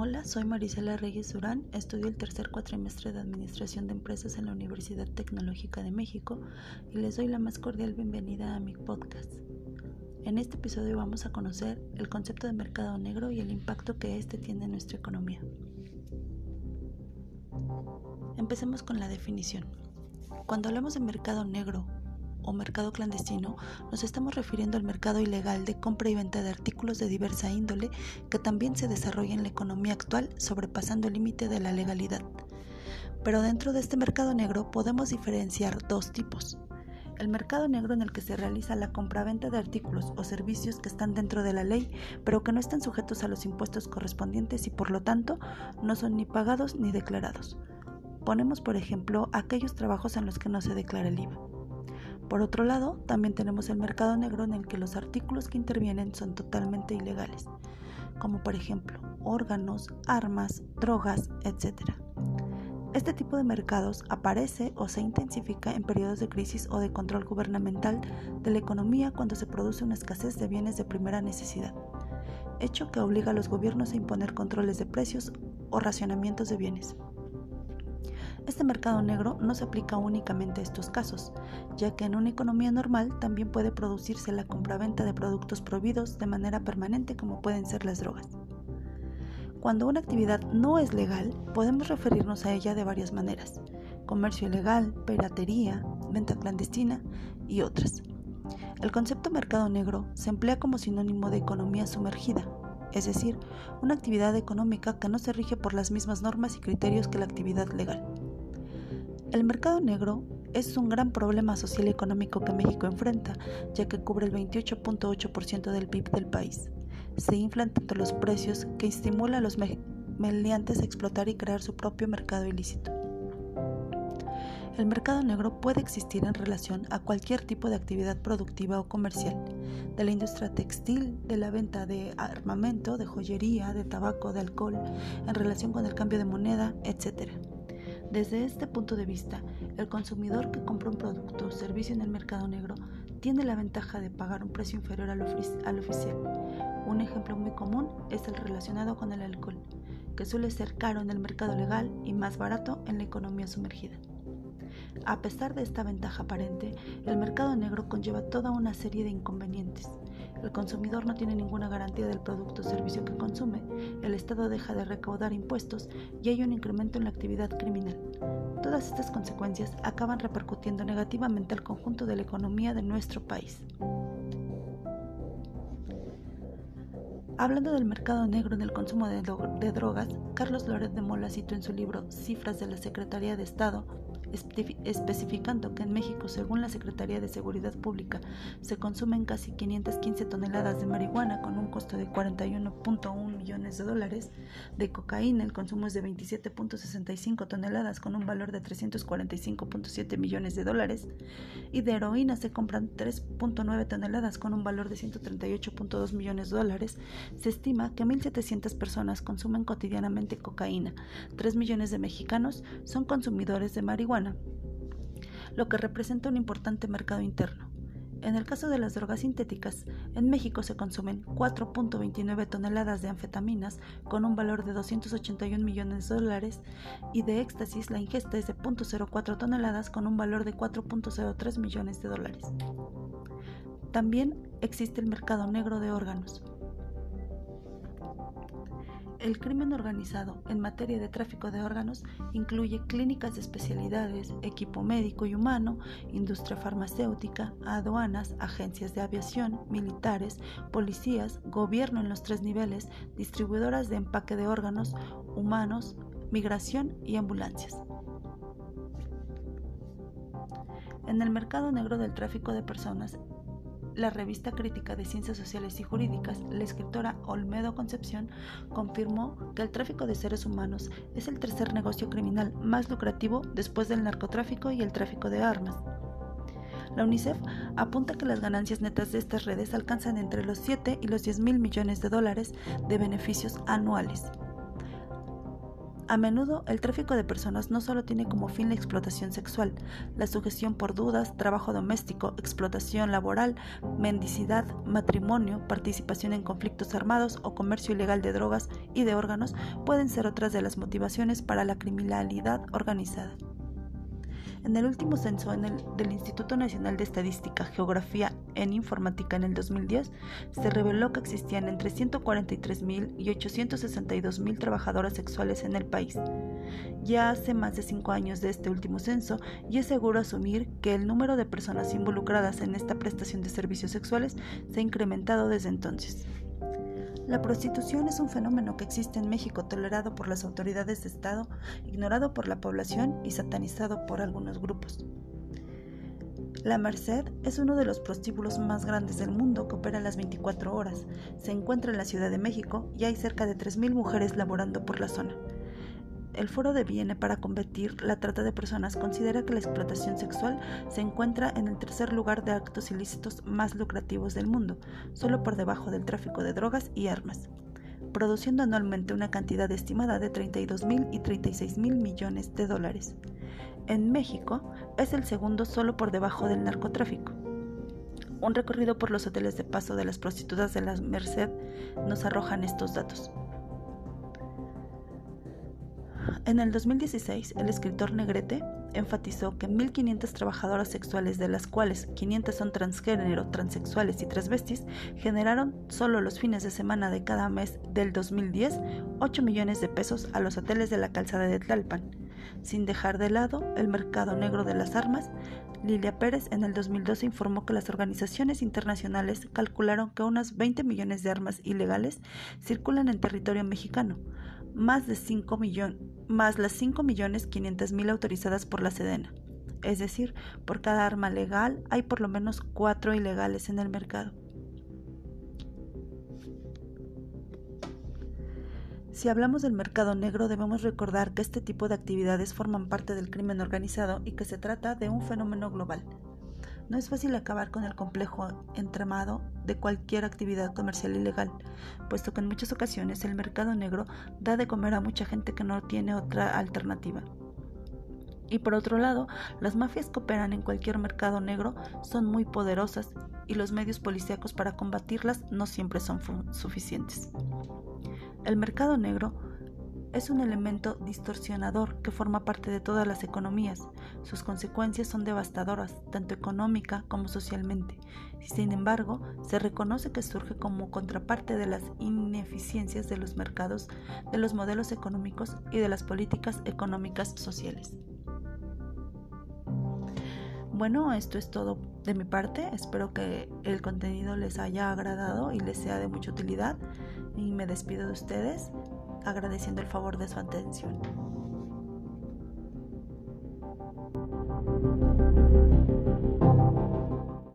Hola, soy Marisela Reyes Durán, estudio el tercer cuatrimestre de Administración de Empresas en la Universidad Tecnológica de México y les doy la más cordial bienvenida a mi podcast. En este episodio vamos a conocer el concepto de mercado negro y el impacto que éste tiene en nuestra economía. Empecemos con la definición. Cuando hablamos de mercado negro o mercado clandestino, nos estamos refiriendo al mercado ilegal de compra y venta de artículos de diversa índole que también se desarrolla en la economía actual, sobrepasando el límite de la legalidad. Pero dentro de este mercado negro podemos diferenciar dos tipos. El mercado negro en el que se realiza la compraventa de artículos o servicios que están dentro de la ley, pero que no están sujetos a los impuestos correspondientes y por lo tanto no son ni pagados ni declarados. Ponemos por ejemplo aquellos trabajos en los que no se declara el IVA. Por otro lado, también tenemos el mercado negro en el que los artículos que intervienen son totalmente ilegales, como por ejemplo órganos, armas, drogas, etc. Este tipo de mercados aparece o se intensifica en periodos de crisis o de control gubernamental de la economía cuando se produce una escasez de bienes de primera necesidad, hecho que obliga a los gobiernos a imponer controles de precios o racionamientos de bienes. Este mercado negro no se aplica únicamente a estos casos, ya que en una economía normal también puede producirse la compraventa de productos prohibidos de manera permanente como pueden ser las drogas. Cuando una actividad no es legal, podemos referirnos a ella de varias maneras, comercio ilegal, piratería, venta clandestina y otras. El concepto mercado negro se emplea como sinónimo de economía sumergida, es decir, una actividad económica que no se rige por las mismas normas y criterios que la actividad legal. El mercado negro es un gran problema social y económico que México enfrenta, ya que cubre el 28.8% del PIB del país. Se inflan tanto los precios que estimula a los meliantes a explotar y crear su propio mercado ilícito. El mercado negro puede existir en relación a cualquier tipo de actividad productiva o comercial, de la industria textil, de la venta de armamento, de joyería, de tabaco, de alcohol, en relación con el cambio de moneda, etc. Desde este punto de vista, el consumidor que compra un producto o servicio en el mercado negro tiene la ventaja de pagar un precio inferior al, oficial. Un ejemplo muy común es el relacionado con el alcohol, que suele ser caro en el mercado legal y más barato en la economía sumergida. A pesar de esta ventaja aparente, el mercado negro conlleva toda una serie de inconvenientes. El consumidor no tiene ninguna garantía del producto o servicio que consume, el Estado deja de recaudar impuestos y hay un incremento en la actividad criminal. Todas estas consecuencias acaban repercutiendo negativamente al conjunto de la economía de nuestro país. Hablando del mercado negro en el consumo de, drogas, Carlos Loret de Mola citó en su libro Cifras de la Secretaría de Estado especificando que en México, según la Secretaría de Seguridad Pública, se consumen casi 515 toneladas de marihuana con un costo de 41.1 millones de dólares, de cocaína el consumo es de 27.65 toneladas con un valor de 345.7 millones de dólares y de heroína se compran 3.9 toneladas con un valor de 138.2 millones de dólares, se estima que 1.700 personas consumen cotidianamente cocaína, 3 millones de mexicanos son consumidores de marihuana lo que representa un importante mercado interno. En el caso de las drogas sintéticas, en México se consumen 4.29 toneladas de anfetaminas con un valor de 281 millones de dólares y de éxtasis la ingesta es de 0.04 toneladas con un valor de 4.03 millones de dólares. También existe el mercado negro de órganos, el crimen organizado en materia de tráfico de órganos incluye clínicas de especialidades, equipo médico y humano, industria farmacéutica, aduanas, agencias de aviación, militares, policías, gobierno en los tres niveles, distribuidoras de empaque de órganos humanos, migración y ambulancias. En el mercado negro del tráfico de personas la revista crítica de Ciencias Sociales y Jurídicas, la escritora Olmedo Concepción confirmó que el tráfico de seres humanos es el tercer negocio criminal más lucrativo después del narcotráfico y el tráfico de armas. La UNICEF apunta que las ganancias netas de estas redes alcanzan entre los 7 y los 10 mil millones de dólares de beneficios anuales. A menudo el tráfico de personas no solo tiene como fin la explotación sexual, la sugestión por dudas, trabajo doméstico, explotación laboral, mendicidad, matrimonio, participación en conflictos armados o comercio ilegal de drogas y de órganos pueden ser otras de las motivaciones para la criminalidad organizada. En el último censo del Instituto Nacional de Estadística, Geografía en Informática en el 2010, se reveló que existían entre 143.000 y 862.000 trabajadoras sexuales en el país. Ya hace más de cinco años de este último censo y es seguro asumir que el número de personas involucradas en esta prestación de servicios sexuales se ha incrementado desde entonces. La prostitución es un fenómeno que existe en México tolerado por las autoridades de Estado, ignorado por la población y satanizado por algunos grupos. La Merced es uno de los prostíbulos más grandes del mundo que opera las 24 horas. Se encuentra en la Ciudad de México y hay cerca de 3.000 mujeres laborando por la zona el Foro de Viena para combatir la trata de personas considera que la explotación sexual se encuentra en el tercer lugar de actos ilícitos más lucrativos del mundo, solo por debajo del tráfico de drogas y armas, produciendo anualmente una cantidad estimada de 32 mil y 36 mil millones de dólares. En México es el segundo solo por debajo del narcotráfico. Un recorrido por los hoteles de paso de las prostitutas de la Merced nos arrojan estos datos. En el 2016, el escritor Negrete enfatizó que 1.500 trabajadoras sexuales, de las cuales 500 son transgénero, transexuales y transvestis, generaron solo los fines de semana de cada mes del 2010 8 millones de pesos a los hoteles de la calzada de Tlalpan. Sin dejar de lado el mercado negro de las armas, Lilia Pérez en el 2012 informó que las organizaciones internacionales calcularon que unas 20 millones de armas ilegales circulan en territorio mexicano, más, de 5 millones más las 5 millones 500 mil autorizadas por la Sedena. Es decir, por cada arma legal hay por lo menos 4 ilegales en el mercado. Si hablamos del mercado negro, debemos recordar que este tipo de actividades forman parte del crimen organizado y que se trata de un fenómeno global. No es fácil acabar con el complejo entramado de cualquier actividad comercial ilegal, puesto que en muchas ocasiones el mercado negro da de comer a mucha gente que no tiene otra alternativa. Y por otro lado, las mafias que operan en cualquier mercado negro son muy poderosas y los medios policíacos para combatirlas no siempre son suficientes. El mercado negro es un elemento distorsionador que forma parte de todas las economías. Sus consecuencias son devastadoras, tanto económica como socialmente. Sin embargo, se reconoce que surge como contraparte de las ineficiencias de los mercados, de los modelos económicos y de las políticas económicas sociales. Bueno, esto es todo de mi parte. Espero que el contenido les haya agradado y les sea de mucha utilidad. Y me despido de ustedes agradeciendo el favor de su atención.